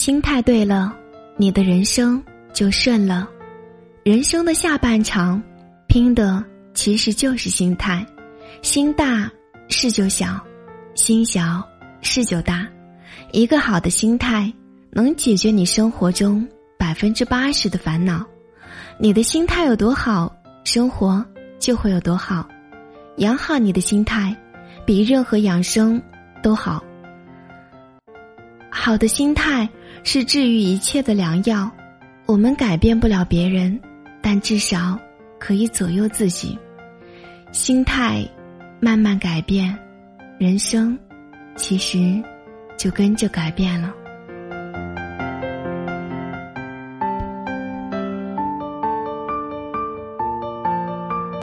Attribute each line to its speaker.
Speaker 1: 心态对了，你的人生就顺了。人生的下半场，拼的其实就是心态。心大事就小，心小事就大。一个好的心态，能解决你生活中百分之八十的烦恼。你的心态有多好，生活就会有多好。养好你的心态，比任何养生都好。好的心态是治愈一切的良药。我们改变不了别人，但至少可以左右自己。心态慢慢改变，人生其实就跟着改变了。